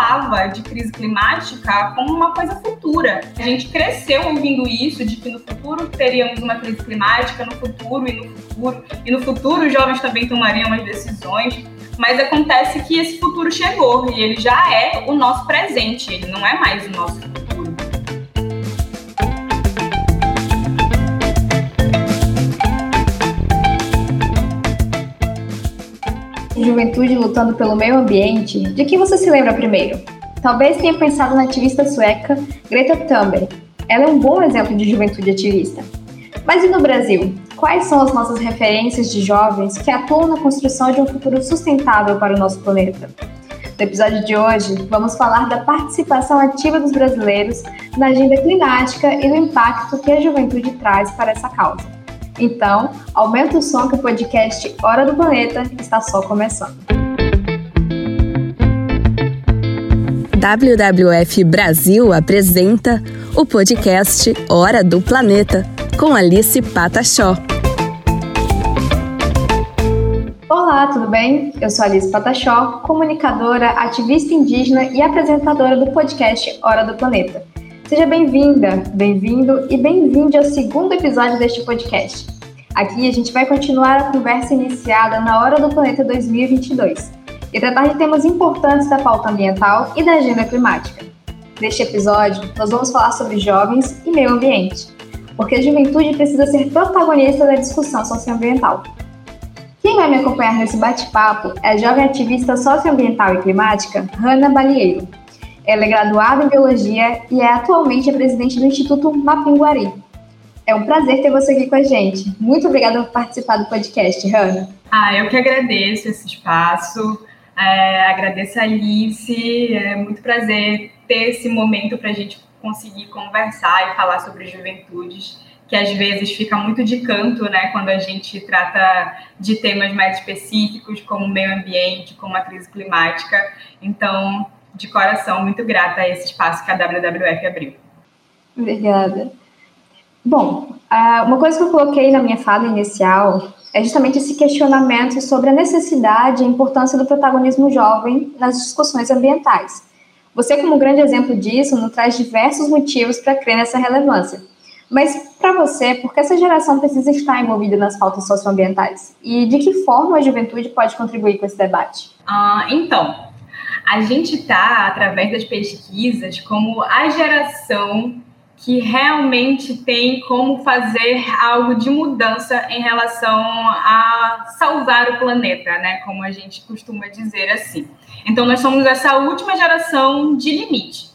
falava de crise climática como uma coisa futura. A gente cresceu ouvindo isso, de que no futuro teríamos uma crise climática, no futuro e no futuro, e no futuro os jovens também tomariam as decisões. Mas acontece que esse futuro chegou e ele já é o nosso presente, ele não é mais o nosso futuro. Juventude lutando pelo meio ambiente, de quem você se lembra primeiro? Talvez tenha pensado na ativista sueca Greta Thunberg. Ela é um bom exemplo de juventude ativista. Mas e no Brasil? Quais são as nossas referências de jovens que atuam na construção de um futuro sustentável para o nosso planeta? No episódio de hoje, vamos falar da participação ativa dos brasileiros na agenda climática e do impacto que a juventude traz para essa causa. Então, aumenta o som que o podcast Hora do Planeta está só começando. WWF Brasil apresenta o podcast Hora do Planeta, com Alice Patachó. Olá, tudo bem? Eu sou Alice Patachó, comunicadora, ativista indígena e apresentadora do podcast Hora do Planeta. Seja bem-vinda, bem-vindo e bem-vinde ao segundo episódio deste podcast. Aqui a gente vai continuar a conversa iniciada na Hora do Planeta 2022 e tratar de temas importantes da pauta ambiental e da agenda climática. Neste episódio, nós vamos falar sobre jovens e meio ambiente, porque a juventude precisa ser protagonista da discussão socioambiental. Quem vai me acompanhar nesse bate-papo é a jovem ativista socioambiental e climática Hanna Balieiro, ela é graduada em Biologia e é atualmente a presidente do Instituto Mapinguari. É um prazer ter você aqui com a gente. Muito obrigada por participar do podcast, Rana. Ah, eu que agradeço esse espaço. É, agradeço a Alice. É muito prazer ter esse momento para a gente conseguir conversar e falar sobre juventudes, que às vezes fica muito de canto, né, quando a gente trata de temas mais específicos, como meio ambiente, como a crise climática. Então, de coração, muito grata a esse espaço que a WWF abriu. Obrigada. Bom, uma coisa que eu coloquei na minha fala inicial é justamente esse questionamento sobre a necessidade e a importância do protagonismo jovem nas discussões ambientais. Você, como grande exemplo disso, nos traz diversos motivos para crer nessa relevância. Mas, para você, por que essa geração precisa estar envolvida nas pautas socioambientais? E de que forma a juventude pode contribuir com esse debate? Ah, então, a gente está, através das pesquisas, como a geração que realmente tem como fazer algo de mudança em relação a salvar o planeta, né? Como a gente costuma dizer assim. Então, nós somos essa última geração de limite.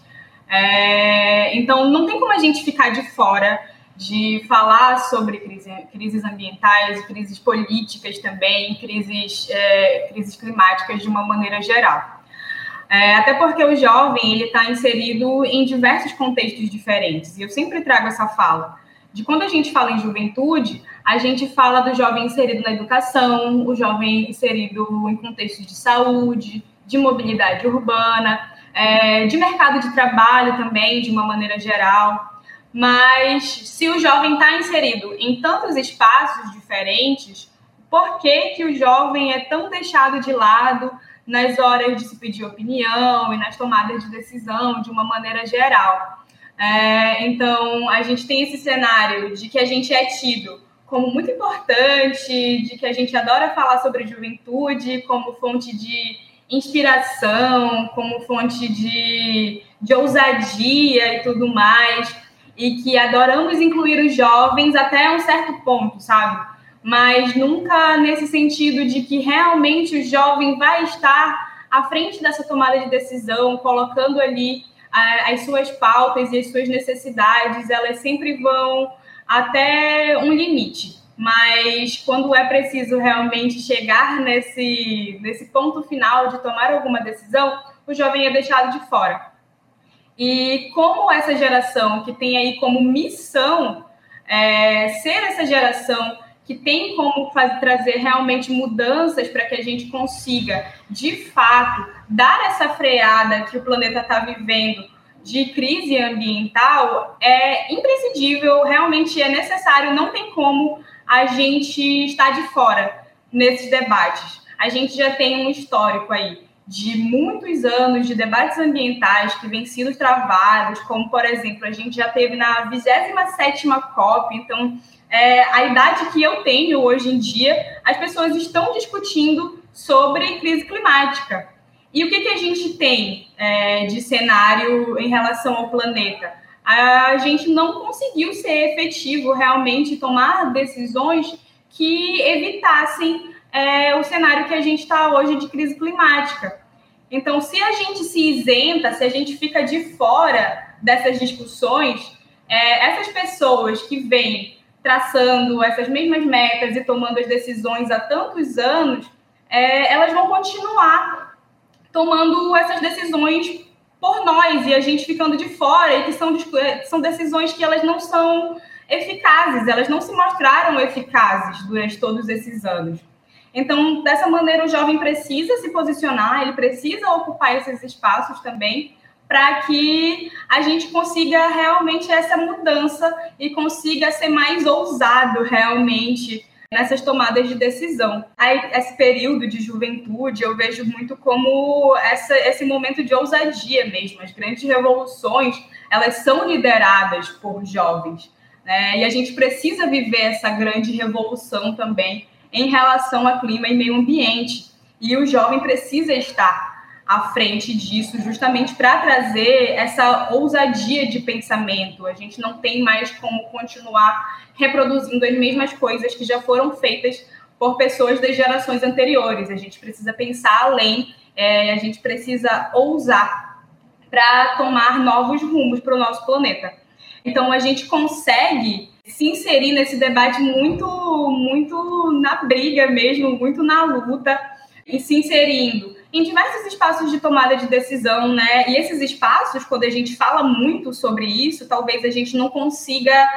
É, então, não tem como a gente ficar de fora de falar sobre crise, crises ambientais, crises políticas também, crises, é, crises climáticas de uma maneira geral. É, até porque o jovem ele está inserido em diversos contextos diferentes. E eu sempre trago essa fala. De quando a gente fala em juventude, a gente fala do jovem inserido na educação, o jovem inserido em contextos de saúde, de mobilidade urbana, é, de mercado de trabalho também, de uma maneira geral. Mas se o jovem está inserido em tantos espaços diferentes, por que, que o jovem é tão deixado de lado nas horas de se pedir opinião e nas tomadas de decisão de uma maneira geral. É, então, a gente tem esse cenário de que a gente é tido como muito importante, de que a gente adora falar sobre juventude como fonte de inspiração, como fonte de, de ousadia e tudo mais, e que adoramos incluir os jovens até um certo ponto, sabe? Mas nunca nesse sentido de que realmente o jovem vai estar à frente dessa tomada de decisão, colocando ali as suas pautas e as suas necessidades, elas sempre vão até um limite. Mas quando é preciso realmente chegar nesse, nesse ponto final de tomar alguma decisão, o jovem é deixado de fora. E como essa geração que tem aí como missão é, ser essa geração que tem como fazer, trazer realmente mudanças para que a gente consiga, de fato, dar essa freada que o planeta está vivendo de crise ambiental, é imprescindível, realmente é necessário, não tem como a gente estar de fora nesses debates. A gente já tem um histórico aí de muitos anos de debates ambientais que vêm sendo travados, como, por exemplo, a gente já teve na 27ª COP, então, é, a idade que eu tenho hoje em dia, as pessoas estão discutindo sobre crise climática. E o que, que a gente tem é, de cenário em relação ao planeta? A gente não conseguiu ser efetivo realmente, tomar decisões que evitassem é, o cenário que a gente está hoje de crise climática. Então, se a gente se isenta, se a gente fica de fora dessas discussões, é, essas pessoas que vêm traçando essas mesmas metas e tomando as decisões há tantos anos, é, elas vão continuar tomando essas decisões por nós e a gente ficando de fora e que são, são decisões que elas não são eficazes, elas não se mostraram eficazes durante todos esses anos. Então, dessa maneira, o jovem precisa se posicionar, ele precisa ocupar esses espaços também, para que a gente consiga realmente essa mudança e consiga ser mais ousado realmente nessas tomadas de decisão. Aí, esse período de juventude eu vejo muito como essa, esse momento de ousadia mesmo. As grandes revoluções elas são lideradas por jovens. Né? E a gente precisa viver essa grande revolução também em relação a clima e meio ambiente. E o jovem precisa estar à frente disso, justamente para trazer essa ousadia de pensamento. A gente não tem mais como continuar reproduzindo as mesmas coisas que já foram feitas por pessoas das gerações anteriores. A gente precisa pensar além, é, a gente precisa ousar para tomar novos rumos para o nosso planeta. Então, a gente consegue se inserir nesse debate muito, muito na briga mesmo, muito na luta, e se inserindo em diversos espaços de tomada de decisão, né? E esses espaços, quando a gente fala muito sobre isso, talvez a gente não consiga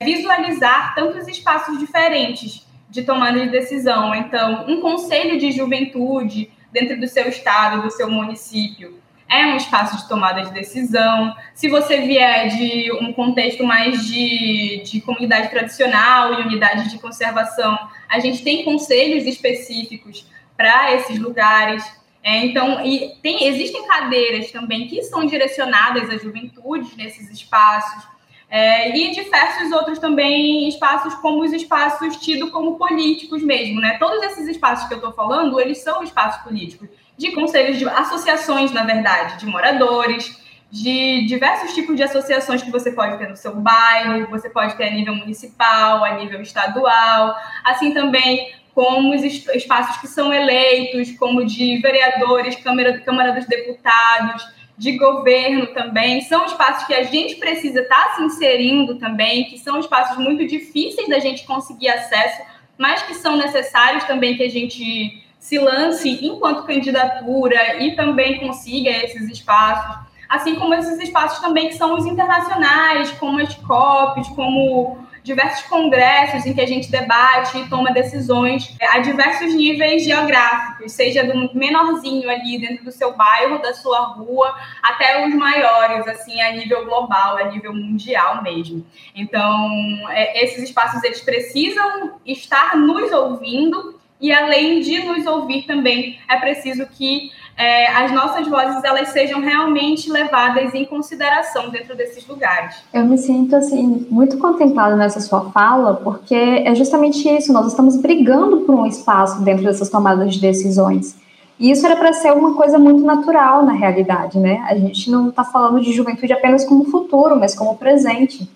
visualizar tantos espaços diferentes de tomada de decisão. Então, um conselho de juventude dentro do seu estado, do seu município, é um espaço de tomada de decisão. Se você vier de um contexto mais de, de comunidade tradicional e unidade de conservação, a gente tem conselhos específicos para esses lugares. É, então, e tem, existem cadeiras também que são direcionadas à juventude nesses espaços. É, e diversos outros também espaços, como os espaços tidos como políticos mesmo, né? Todos esses espaços que eu estou falando, eles são espaços políticos de conselhos de associações, na verdade, de moradores, de diversos tipos de associações que você pode ter no seu bairro, você pode ter a nível municipal, a nível estadual, assim também como os espaços que são eleitos, como de vereadores, Câmara, Câmara dos Deputados, de governo também, são espaços que a gente precisa estar tá se inserindo também, que são espaços muito difíceis da gente conseguir acesso, mas que são necessários também que a gente se lance enquanto candidatura e também consiga esses espaços, assim como esses espaços também que são os internacionais, como as COPs, como diversos congressos em que a gente debate e toma decisões a diversos níveis geográficos, seja do menorzinho ali dentro do seu bairro, da sua rua, até os maiores, assim, a nível global, a nível mundial mesmo. Então, é, esses espaços, eles precisam estar nos ouvindo e além de nos ouvir também, é preciso que é, as nossas vozes elas sejam realmente levadas em consideração dentro desses lugares. Eu me sinto assim muito contemplada nessa sua fala, porque é justamente isso. Nós estamos brigando por um espaço dentro dessas tomadas de decisões. E isso era para ser uma coisa muito natural na realidade, né? A gente não está falando de juventude apenas como futuro, mas como presente.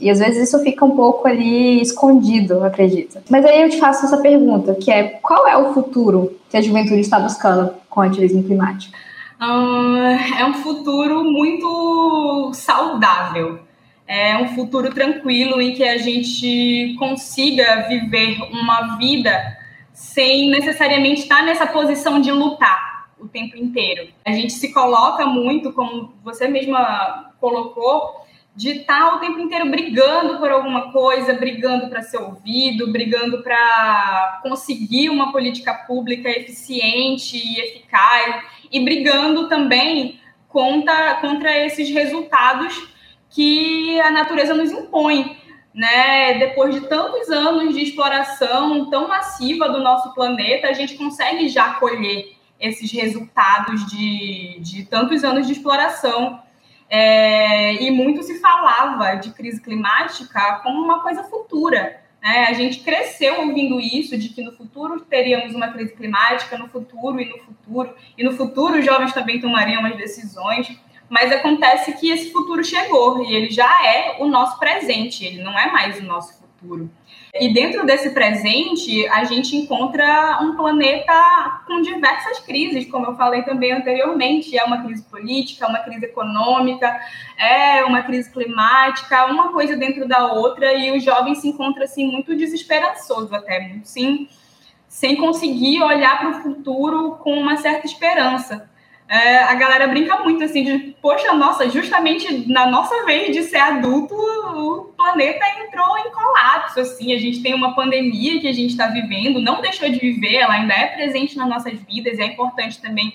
E às vezes isso fica um pouco ali escondido, acredito. Mas aí eu te faço essa pergunta, que é qual é o futuro que a juventude está buscando com o ativismo climático? Uh, é um futuro muito saudável. É um futuro tranquilo em que a gente consiga viver uma vida sem necessariamente estar nessa posição de lutar o tempo inteiro. A gente se coloca muito, como você mesma colocou, de estar o tempo inteiro brigando por alguma coisa, brigando para ser ouvido, brigando para conseguir uma política pública eficiente e eficaz, e brigando também contra, contra esses resultados que a natureza nos impõe. Né? Depois de tantos anos de exploração tão massiva do nosso planeta, a gente consegue já colher esses resultados de, de tantos anos de exploração. É, e muito se falava de crise climática como uma coisa futura. Né? A gente cresceu ouvindo isso, de que no futuro teríamos uma crise climática, no futuro e no futuro, e no futuro os jovens também tomariam as decisões. Mas acontece que esse futuro chegou e ele já é o nosso presente, ele não é mais o nosso futuro. E dentro desse presente, a gente encontra um planeta com diversas crises, como eu falei também anteriormente. É uma crise política, uma crise econômica, é uma crise climática, uma coisa dentro da outra, e os jovens se encontram assim, muito desesperançosos até, sim, sem conseguir olhar para o futuro com uma certa esperança é, a galera brinca muito assim de, poxa, nossa, justamente na nossa vez de ser adulto, o planeta entrou em colapso, assim, a gente tem uma pandemia que a gente está vivendo, não deixou de viver, ela ainda é presente nas nossas vidas, e é importante também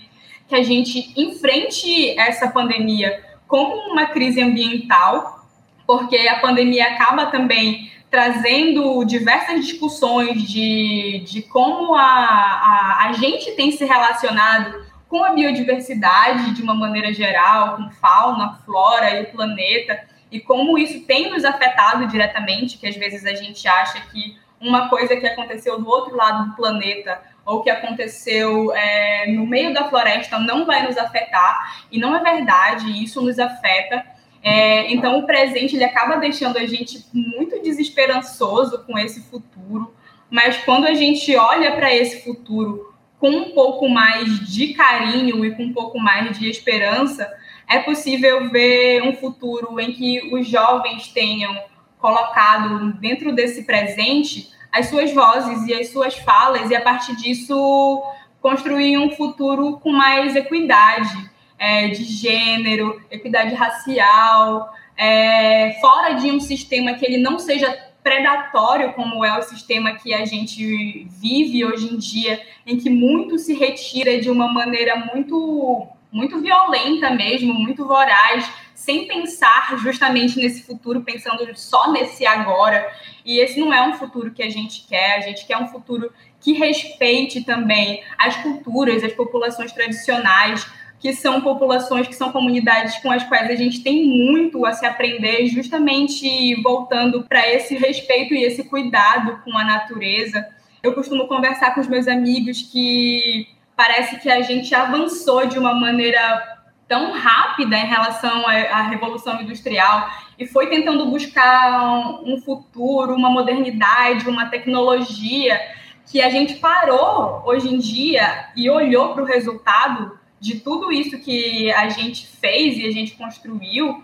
que a gente enfrente essa pandemia como uma crise ambiental, porque a pandemia acaba também trazendo diversas discussões de, de como a, a, a gente tem se relacionado com a biodiversidade de uma maneira geral, com fauna, flora e o planeta, e como isso tem nos afetado diretamente, que às vezes a gente acha que uma coisa que aconteceu do outro lado do planeta ou que aconteceu é, no meio da floresta não vai nos afetar, e não é verdade, isso nos afeta. É, então, o presente ele acaba deixando a gente muito desesperançoso com esse futuro, mas quando a gente olha para esse futuro com um pouco mais de carinho e com um pouco mais de esperança, é possível ver um futuro em que os jovens tenham colocado dentro desse presente as suas vozes e as suas falas, e a partir disso construir um futuro com mais equidade é, de gênero, equidade racial, é, fora de um sistema que ele não seja predatório como é o sistema que a gente vive hoje em dia, em que muito se retira de uma maneira muito muito violenta mesmo, muito voraz, sem pensar justamente nesse futuro, pensando só nesse agora. E esse não é um futuro que a gente quer, a gente quer um futuro que respeite também as culturas, as populações tradicionais, que são populações, que são comunidades com as quais a gente tem muito a se aprender, justamente voltando para esse respeito e esse cuidado com a natureza. Eu costumo conversar com os meus amigos que parece que a gente avançou de uma maneira tão rápida em relação à, revolução industrial e foi tentando buscar um futuro, uma modernidade, uma tecnologia que a gente parou hoje em dia e olhou para o resultado de tudo isso que a gente fez e a gente construiu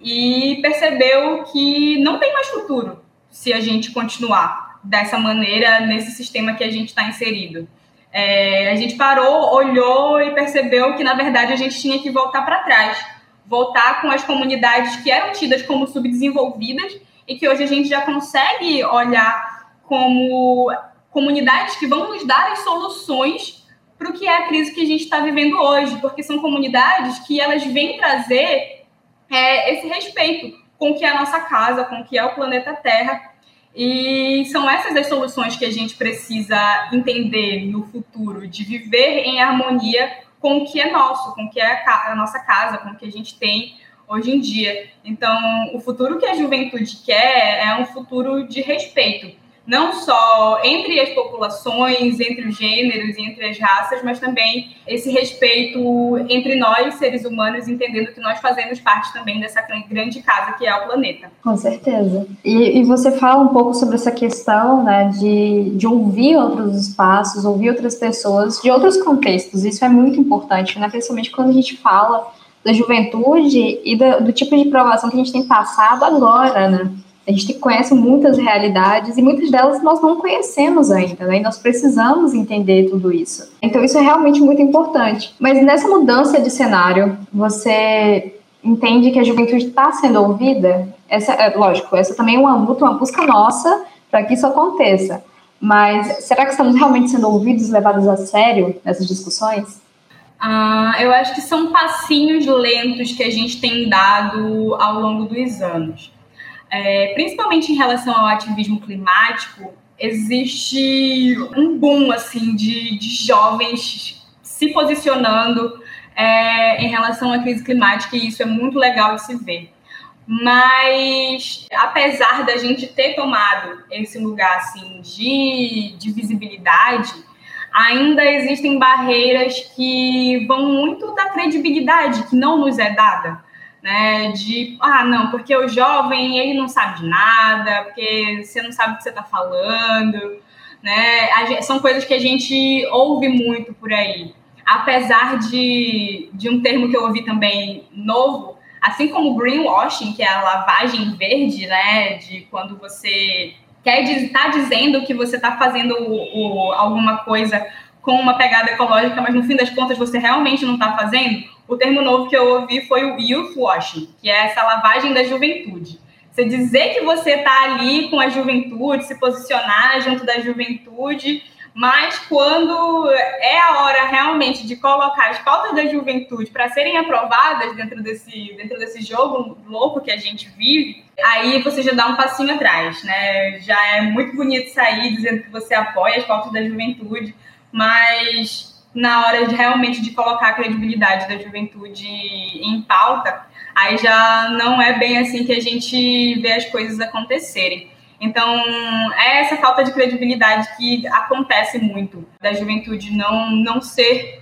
e percebeu que não tem mais futuro se a gente continuar dessa maneira nesse sistema que a gente está inserido. É, a gente parou, olhou e percebeu que, na verdade, a gente tinha que voltar para trás voltar com as comunidades que eram tidas como subdesenvolvidas e que hoje a gente já consegue olhar como comunidades que vão nos dar as soluções para o que é a crise que a gente está vivendo hoje, porque são comunidades que elas vêm trazer é, esse respeito com o que é a nossa casa, com o que é o planeta Terra. E são essas as soluções que a gente precisa entender no futuro, de viver em harmonia com o que é nosso, com o que é a nossa casa, com o que a gente tem hoje em dia. Então, o futuro que a juventude quer é um futuro de respeito não só entre as populações, entre os gêneros e entre as raças, mas também esse respeito entre nós, seres humanos, entendendo que nós fazemos parte também dessa grande casa que é o planeta. Com certeza. E, e você fala um pouco sobre essa questão né, de, de ouvir outros espaços, ouvir outras pessoas de outros contextos. Isso é muito importante, né? principalmente quando a gente fala da juventude e do, do tipo de provação que a gente tem passado agora, né? A gente conhece muitas realidades e muitas delas nós não conhecemos ainda, né? E nós precisamos entender tudo isso. Então, isso é realmente muito importante. Mas nessa mudança de cenário, você entende que a juventude está sendo ouvida? Essa, é, lógico, essa também é uma luta, uma busca nossa para que isso aconteça. Mas será que estamos realmente sendo ouvidos, levados a sério nessas discussões? Ah, eu acho que são passinhos lentos que a gente tem dado ao longo dos anos é, principalmente em relação ao ativismo climático, existe um boom assim de, de jovens se posicionando é, em relação à crise climática, e isso é muito legal de se ver. Mas, apesar da gente ter tomado esse lugar assim, de, de visibilidade, ainda existem barreiras que vão muito da credibilidade que não nos é dada. Né, de, ah, não, porque o jovem, ele não sabe de nada, porque você não sabe o que você está falando, né, são coisas que a gente ouve muito por aí. Apesar de, de um termo que eu ouvi também novo, assim como greenwashing, que é a lavagem verde, né, de quando você quer estar tá dizendo que você está fazendo o, o, alguma coisa com uma pegada ecológica, mas no fim das contas você realmente não está fazendo, o termo novo que eu ouvi foi o youth washing, que é essa lavagem da juventude. Você dizer que você está ali com a juventude, se posicionar junto da juventude, mas quando é a hora realmente de colocar as pautas da juventude para serem aprovadas dentro desse, dentro desse jogo louco que a gente vive, aí você já dá um passinho atrás, né? Já é muito bonito sair dizendo que você apoia as pautas da juventude, mas na hora de realmente de colocar a credibilidade da juventude em pauta, aí já não é bem assim que a gente vê as coisas acontecerem. Então, é essa falta de credibilidade que acontece muito da juventude não, não ser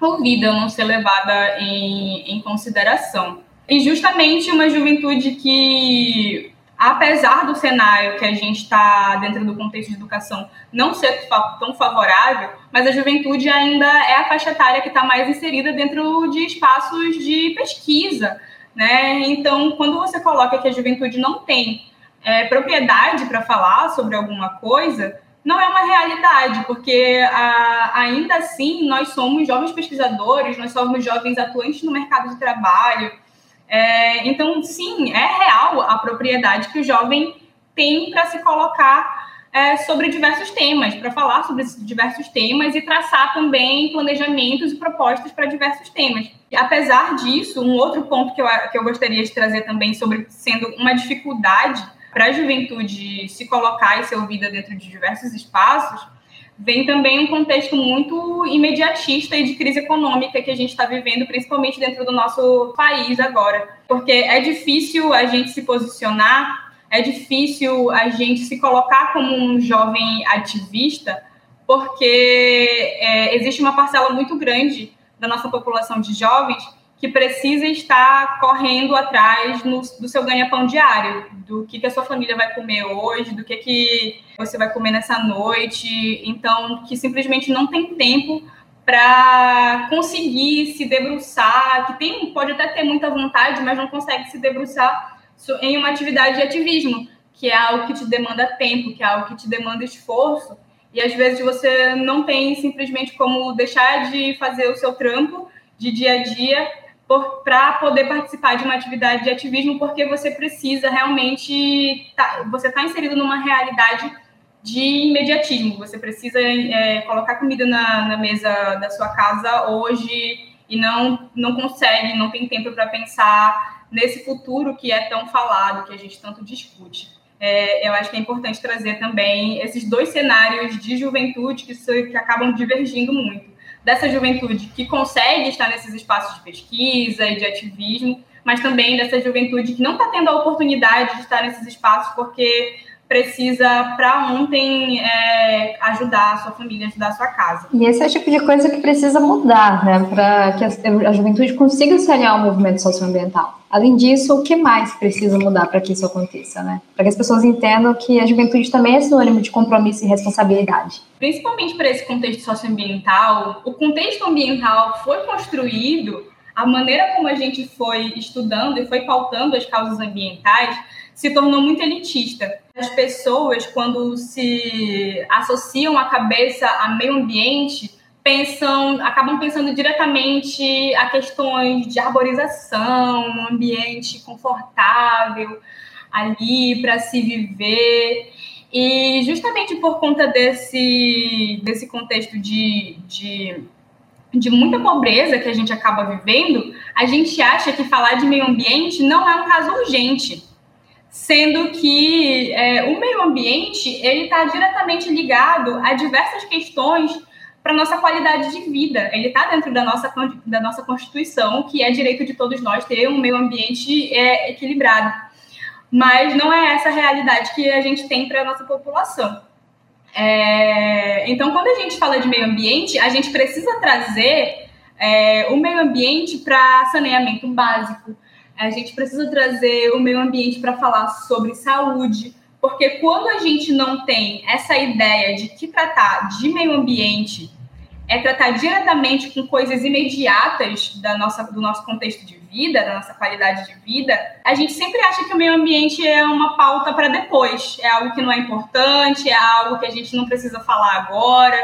ouvida, não ser levada em, em consideração. E justamente uma juventude que, apesar do cenário que a gente está dentro do contexto de educação não ser tão favorável, mas a juventude ainda é a faixa etária que está mais inserida dentro de espaços de pesquisa. Né? Então, quando você coloca que a juventude não tem é, propriedade para falar sobre alguma coisa não é uma realidade, porque a, ainda assim nós somos jovens pesquisadores, nós somos jovens atuantes no mercado de trabalho. É, então, sim, é real a propriedade que o jovem tem para se colocar é, sobre diversos temas, para falar sobre diversos temas e traçar também planejamentos e propostas para diversos temas. Apesar disso, um outro ponto que eu, que eu gostaria de trazer também sobre sendo uma dificuldade para a juventude se colocar e ser ouvida dentro de diversos espaços, vem também um contexto muito imediatista e de crise econômica que a gente está vivendo, principalmente dentro do nosso país agora. Porque é difícil a gente se posicionar, é difícil a gente se colocar como um jovem ativista, porque é, existe uma parcela muito grande da nossa população de jovens que precisa estar correndo atrás no, do seu ganha-pão diário, do que, que a sua família vai comer hoje, do que, que você vai comer nessa noite. Então, que simplesmente não tem tempo para conseguir se debruçar, que tem, pode até ter muita vontade, mas não consegue se debruçar em uma atividade de ativismo, que é algo que te demanda tempo, que é algo que te demanda esforço. E às vezes você não tem simplesmente como deixar de fazer o seu trampo de dia a dia para poder participar de uma atividade de ativismo, porque você precisa realmente, tá, você está inserido numa realidade de imediatismo, você precisa é, colocar comida na, na, mesa da sua casa hoje e não, não consegue, não tem tempo para pensar nesse futuro que é tão falado, que a gente tanto discute. É, eu acho que é importante trazer também esses dois cenários de juventude que, que acabam divergindo muito dessa juventude que consegue estar nesses espaços de pesquisa e de ativismo, mas também dessa juventude que não está tendo a oportunidade de estar nesses espaços porque precisa para ontem é, ajudar a sua família, ajudar a sua casa. E esse é o tipo de coisa que precisa mudar, né, para que a, a, juventude consiga se aliar ao movimento socioambiental. Além disso, o que mais precisa mudar para que isso aconteça, né? Para que as pessoas entendam que a juventude também é sinônimo de compromisso e responsabilidade. Principalmente para esse contexto socioambiental, o contexto ambiental foi construído, a maneira como a gente foi estudando e foi pautando as causas ambientais se tornou muito elitista. As pessoas, quando se associam a cabeça a meio ambiente, pensam, acabam pensando diretamente a questões de arborização, um ambiente confortável ali para se viver. E justamente por conta desse, desse contexto de, de, de muita pobreza que a gente acaba vivendo, a gente acha que falar de meio ambiente não é um caso urgente sendo que é, o meio ambiente ele está diretamente ligado a diversas questões para nossa qualidade de vida. Ele está dentro da nossa, da nossa Constituição, que é direito de todos nós ter um meio ambiente é, equilibrado. Mas não é essa a realidade que a gente tem para a nossa população. É, então, quando a gente fala de meio ambiente, a gente precisa trazer é, o meio ambiente para saneamento básico, a gente precisa trazer o meio ambiente para falar sobre saúde, porque quando a gente não tem essa ideia de que tratar de meio ambiente é tratar diretamente com coisas imediatas da nossa, do nosso contexto de vida, da nossa qualidade de vida, a gente sempre acha que o meio ambiente é uma pauta para depois, é algo que não é importante, é algo que a gente não precisa falar agora,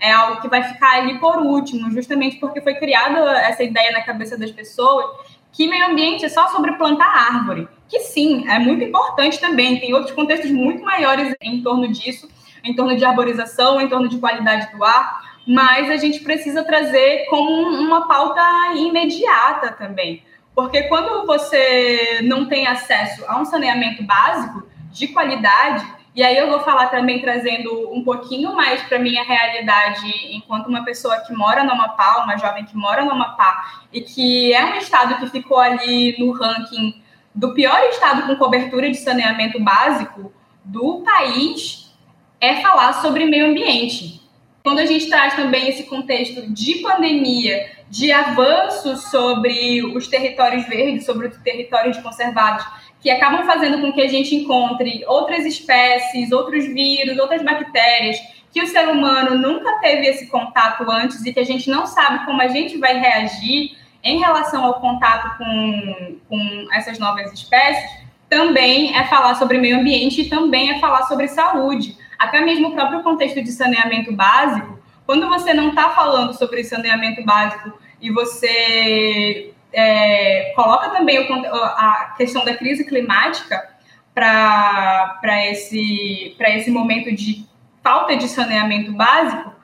é algo que vai ficar ali por último, justamente porque foi criada essa ideia na cabeça das pessoas que meio ambiente é só sobre plantar árvore, que sim, é muito importante também, tem outros contextos muito maiores em torno disso, em torno de arborização, em torno de qualidade do ar, mas a gente precisa trazer como uma pauta imediata também. Porque quando você não tem acesso a um saneamento básico de qualidade, e aí eu vou falar também trazendo um pouquinho mais para minha realidade enquanto uma pessoa que mora no Amapá, uma jovem que mora no Amapá e que é um estado que ficou ali no ranking do pior estado com cobertura de saneamento básico do país, é falar sobre meio ambiente. Quando a gente traz também esse contexto de pandemia, de avanço sobre os territórios verdes, sobre os territórios conservados, que acabam fazendo com que a gente encontre outras espécies, outros vírus, outras bactérias que o ser humano nunca teve esse contato antes e que a gente não sabe como a gente vai reagir em relação ao contato com, com essas novas espécies, também é falar sobre meio ambiente e também é falar sobre saúde. Até mesmo o próprio contexto de saneamento básico, quando você não está falando sobre saneamento básico e você é, coloca também o, a questão da crise climática para esse, esse momento de falta de saneamento básico,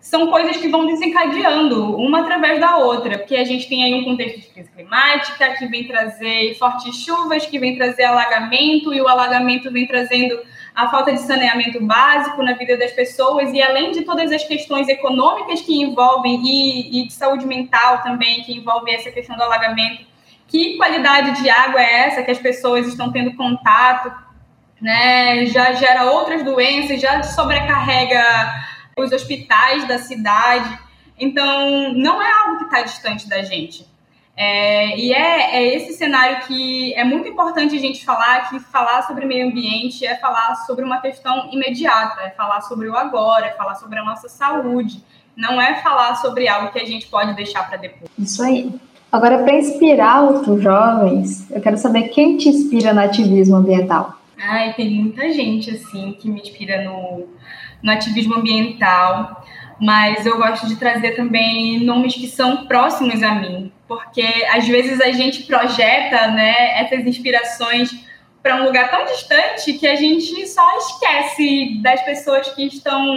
são coisas que vão desencadeando uma através da outra, porque a gente tem aí um contexto de crise climática que vem trazer fortes chuvas, que vem trazer alagamento, e o alagamento vem trazendo a falta de saneamento básico na vida das pessoas, e além de todas as questões econômicas que envolvem, e, e de saúde mental também, que envolve essa questão do alagamento, que qualidade de água é essa que as pessoas estão tendo contato, né? Já gera outras doenças, já sobrecarrega os hospitais da cidade. Então, não é algo que está distante da gente. É, e é, é, esse cenário que é muito importante a gente falar, que falar sobre meio ambiente é falar sobre uma questão imediata, é falar sobre o agora, é falar sobre a nossa saúde, não é falar sobre algo que a gente pode deixar para depois. Isso aí. Agora, para inspirar outros jovens, eu quero saber quem te inspira no ativismo ambiental. Ai, tem muita gente, assim, que me inspira no, no ativismo ambiental, mas eu gosto de trazer também nomes que são próximos a mim, porque às vezes a gente projeta né, essas inspirações para um lugar tão distante que a gente só esquece das pessoas que estão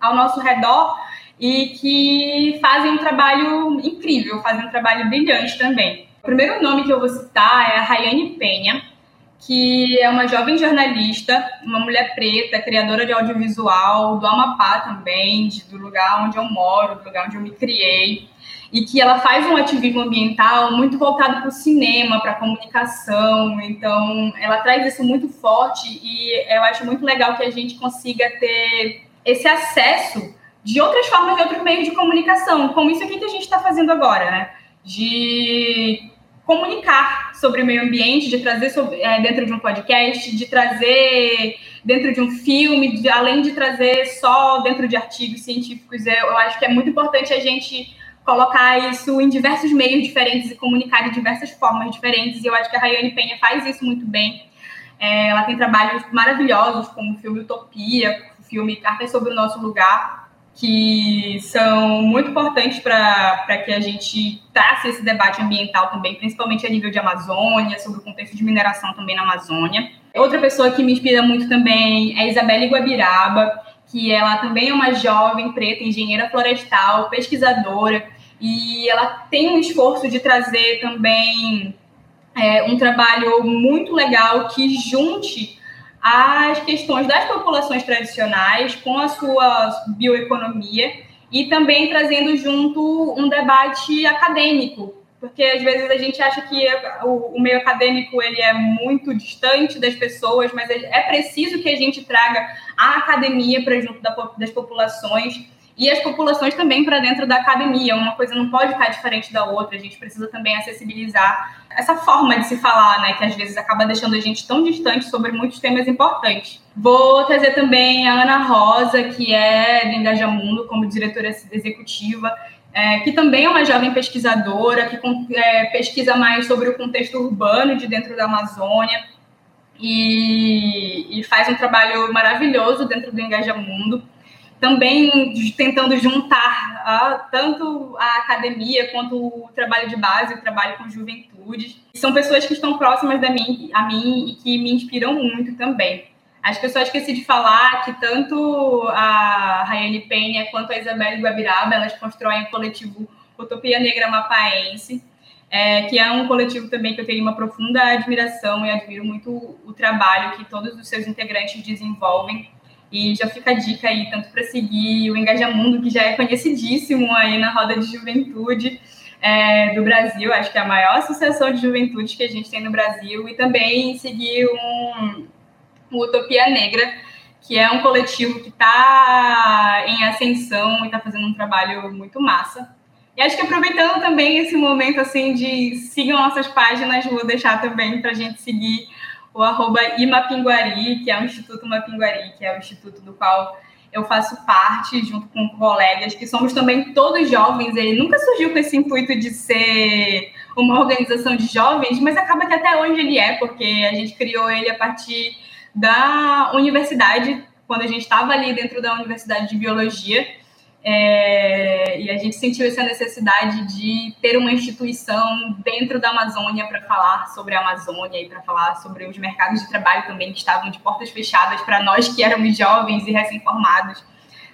ao nosso redor e que fazem um trabalho incrível, fazem um trabalho brilhante também. O primeiro nome que eu vou citar é a Rayane Penha, que é uma jovem jornalista, uma mulher preta, criadora de audiovisual, do Amapá também, do lugar onde eu moro, do lugar onde eu me criei, e que ela faz um ativismo ambiental muito voltado para o cinema, para a comunicação, então ela traz isso muito forte e eu acho muito legal que a gente consiga ter esse acesso de outras formas, de outros meios de comunicação, como isso aqui que a gente está fazendo agora, né? De comunicar sobre o meio ambiente, de trazer sobre, é, dentro de um podcast, de trazer dentro de um filme, de, além de trazer só dentro de artigos científicos. Eu, eu acho que é muito importante a gente colocar isso em diversos meios diferentes e comunicar de diversas formas diferentes. E eu acho que a Rayane Penha faz isso muito bem. É, ela tem trabalhos maravilhosos, como o filme Utopia, o filme Cartas sobre o Nosso Lugar, que são muito importantes para que a gente trace esse debate ambiental também, principalmente a nível de Amazônia, sobre o contexto de mineração também na Amazônia. Outra pessoa que me inspira muito também é Isabelle Guabiraba, que ela também é uma jovem preta, engenheira florestal, pesquisadora, e ela tem um esforço de trazer também é, um trabalho muito legal que junte as questões das populações tradicionais com a sua bioeconomia e também trazendo junto um debate acadêmico, porque às vezes a gente acha que o, meio acadêmico ele é muito distante das pessoas, mas é, é preciso que a gente traga a academia para junto das populações e as populações também para dentro da academia. Uma coisa não pode estar diferente da outra. A gente precisa também acessibilizar essa forma de se falar, né, que às vezes acaba deixando a gente tão distante sobre muitos temas importantes. Vou trazer também a Ana Rosa, que é do Engaja Mundo, como diretora executiva, é, que também é uma jovem pesquisadora, que é, pesquisa mais sobre o contexto urbano de dentro da Amazônia e, e faz um trabalho maravilhoso dentro do Engaja Mundo também tentando juntar tanto a academia quanto o trabalho de base, o trabalho com juventude. São pessoas que estão próximas da mim, a mim e que me inspiram muito também. Acho que eu só esqueci de falar que tanto a Rayane Penha quanto a Isabelle Guabiraba, elas constroem o coletivo Utopia Negra Mapaense, é, que é um coletivo também que eu tenho uma profunda admiração e admiro muito o trabalho que todos os seus integrantes desenvolvem e já fica a dica aí, tanto para seguir o Engajamundo, que já é conhecidíssimo aí na roda de juventude é, do Brasil, acho que é a maior associação de juventude que a gente tem no Brasil, e também seguir um, o Utopia Negra, que é um coletivo que está em ascensão e está fazendo um trabalho muito massa. E acho que aproveitando também esse momento assim de sigam nossas páginas, vou deixar também para a gente seguir o arroba Imapinguari, que é o Instituto Mapinguari, que é o instituto do qual eu faço parte, junto com colegas, que somos também todos jovens. Ele nunca surgiu com esse intuito de ser uma organização de jovens, mas acaba que até hoje ele é, porque a gente criou ele a partir da universidade, quando a gente estava ali dentro da Universidade de Biologia. É, e a gente sentiu essa necessidade de ter uma instituição dentro da Amazônia para falar sobre a Amazônia e para falar sobre os mercados de trabalho também que estavam de portas fechadas para nós que éramos jovens e recém-formados.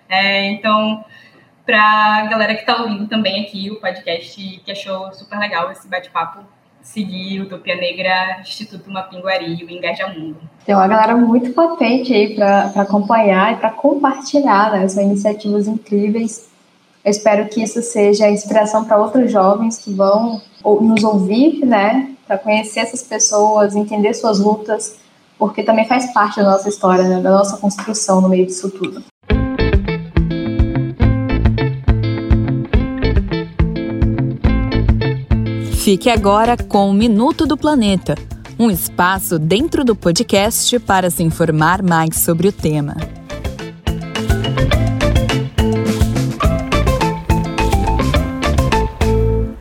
É, então, para a galera que está ouvindo também aqui o podcast, que achou super legal esse bate-papo, seguir Utopia Negra, Instituto Mapinguari e o Engaja Mundo. Tem uma galera muito potente aí para acompanhar e para compartilhar, né? Iniciativas incríveis. Eu espero que isso seja inspiração para outros jovens que vão nos ouvir, né? Para conhecer essas pessoas, entender suas lutas, porque também faz parte da nossa história, né? da nossa construção no meio disso tudo. Fique agora com o Minuto do Planeta, um espaço dentro do podcast para se informar mais sobre o tema.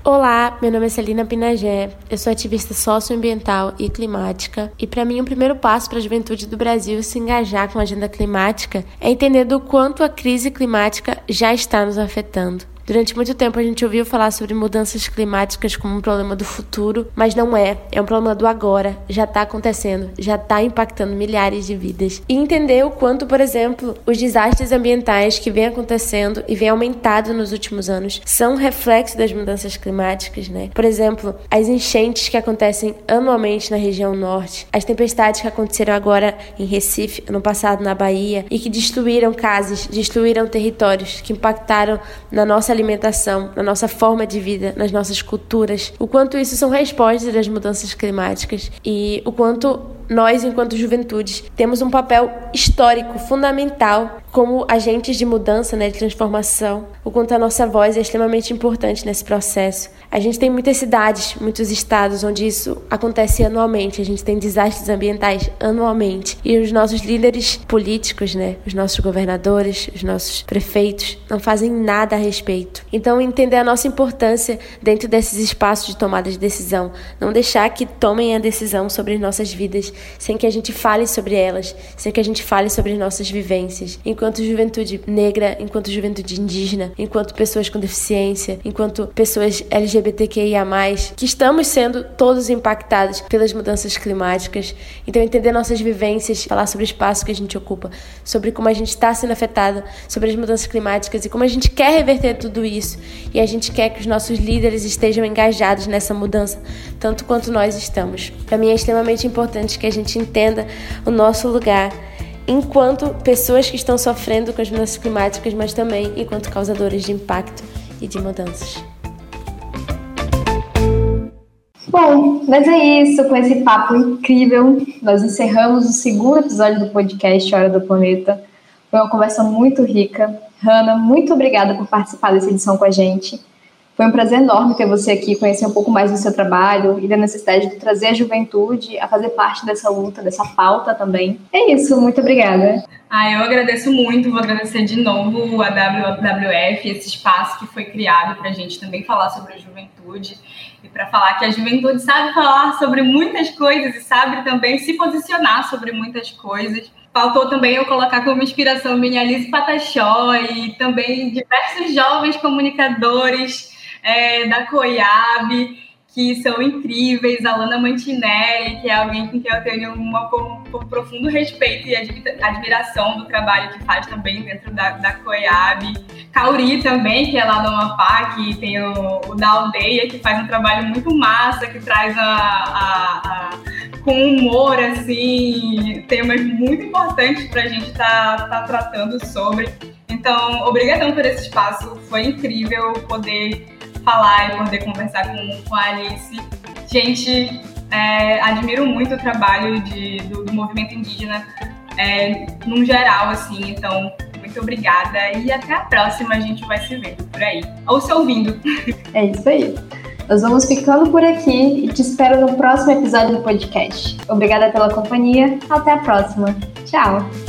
Olá, meu nome é Celina Pinagé, eu sou ativista socioambiental e climática, e para mim o primeiro passo para a juventude do Brasil se engajar com a agenda climática é entender do quanto a crise climática já está nos afetando. Durante muito tempo a gente ouviu falar sobre mudanças climáticas como um problema do futuro, mas não é. É um problema do agora. Já está acontecendo, já está impactando milhares de vidas. E entender o quanto, por exemplo, os desastres ambientais que vêm acontecendo e vêm aumentado nos últimos anos são reflexo das mudanças climáticas, né? Por exemplo, as enchentes que acontecem anualmente na região norte, as tempestades que aconteceram agora em Recife, ano passado na Bahia, e que destruíram casas, destruíram territórios, que impactaram na nossa alimentação, na nossa forma de vida, nas nossas culturas, o quanto isso são respostas das mudanças climáticas e o quanto nós, enquanto juventude, temos um papel histórico fundamental como agentes de mudança, né, de transformação, o quanto a nossa voz é extremamente importante nesse processo. A gente tem muitas cidades, muitos estados onde isso acontece anualmente, a gente tem desastres ambientais anualmente e os nossos líderes políticos, né, os nossos governadores, os nossos prefeitos não fazem nada a respeito. Então, entender a nossa importância dentro desses espaços de tomada de decisão, não deixar que tomem a decisão sobre as nossas vidas sem que a gente fale sobre elas, sem que a gente fale sobre as nossas vivências enquanto juventude negra, enquanto juventude indígena, enquanto pessoas com deficiência, enquanto pessoas LGBTQIA, que estamos sendo todos impactados pelas mudanças climáticas. Então, entender nossas vivências, falar sobre o espaço que a gente ocupa, sobre como a gente está sendo afetado, sobre as mudanças climáticas e como a gente quer reverter tudo isso. E a gente quer que os nossos líderes estejam engajados nessa mudança, tanto quanto nós estamos. Para mim é extremamente importante que a gente entenda o nosso lugar enquanto pessoas que estão sofrendo com as mudanças climáticas, mas também enquanto causadores de impacto e de mudanças. Bom, mas é isso, com esse papo incrível, nós encerramos o segundo episódio do podcast Hora do Planeta. Foi uma conversa muito rica. Hanna, muito obrigada por participar dessa edição com a gente. Foi um prazer enorme ter você aqui, conhecer um pouco mais do seu trabalho e da necessidade de trazer a juventude a fazer parte dessa luta, dessa pauta também. É isso, muito obrigada. Ah, eu agradeço muito, vou agradecer de novo a WWF, esse espaço que foi criado para a gente também falar sobre a juventude e para falar que a juventude sabe falar sobre muitas coisas e sabe também se posicionar sobre muitas coisas. Faltou também eu colocar como inspiração minha Alice Patachó e também diversos jovens comunicadores é, da Coiab, que são incríveis, a Lana Mantinelli, que é alguém com quem eu tenho um, profundo respeito e admiração do trabalho que faz também dentro da, da Coiab. Kauri também, que é lá do Amapá, que tem o, o da aldeia, que faz um trabalho muito massa, que traz a, a, a com humor, assim, temas muito importantes para a gente estar tá, tá tratando sobre. Então, obrigadão por esse espaço, foi incrível poder falar e poder conversar com, com a Alice. Gente, é, admiro muito o trabalho de, do, do movimento indígena é, num geral, assim, então muito obrigada e até a próxima, a gente vai se vendo por aí, ou se ouvindo. É isso aí. Nós vamos ficando por aqui e te espero no próximo episódio do podcast. Obrigada pela companhia, até a próxima. Tchau!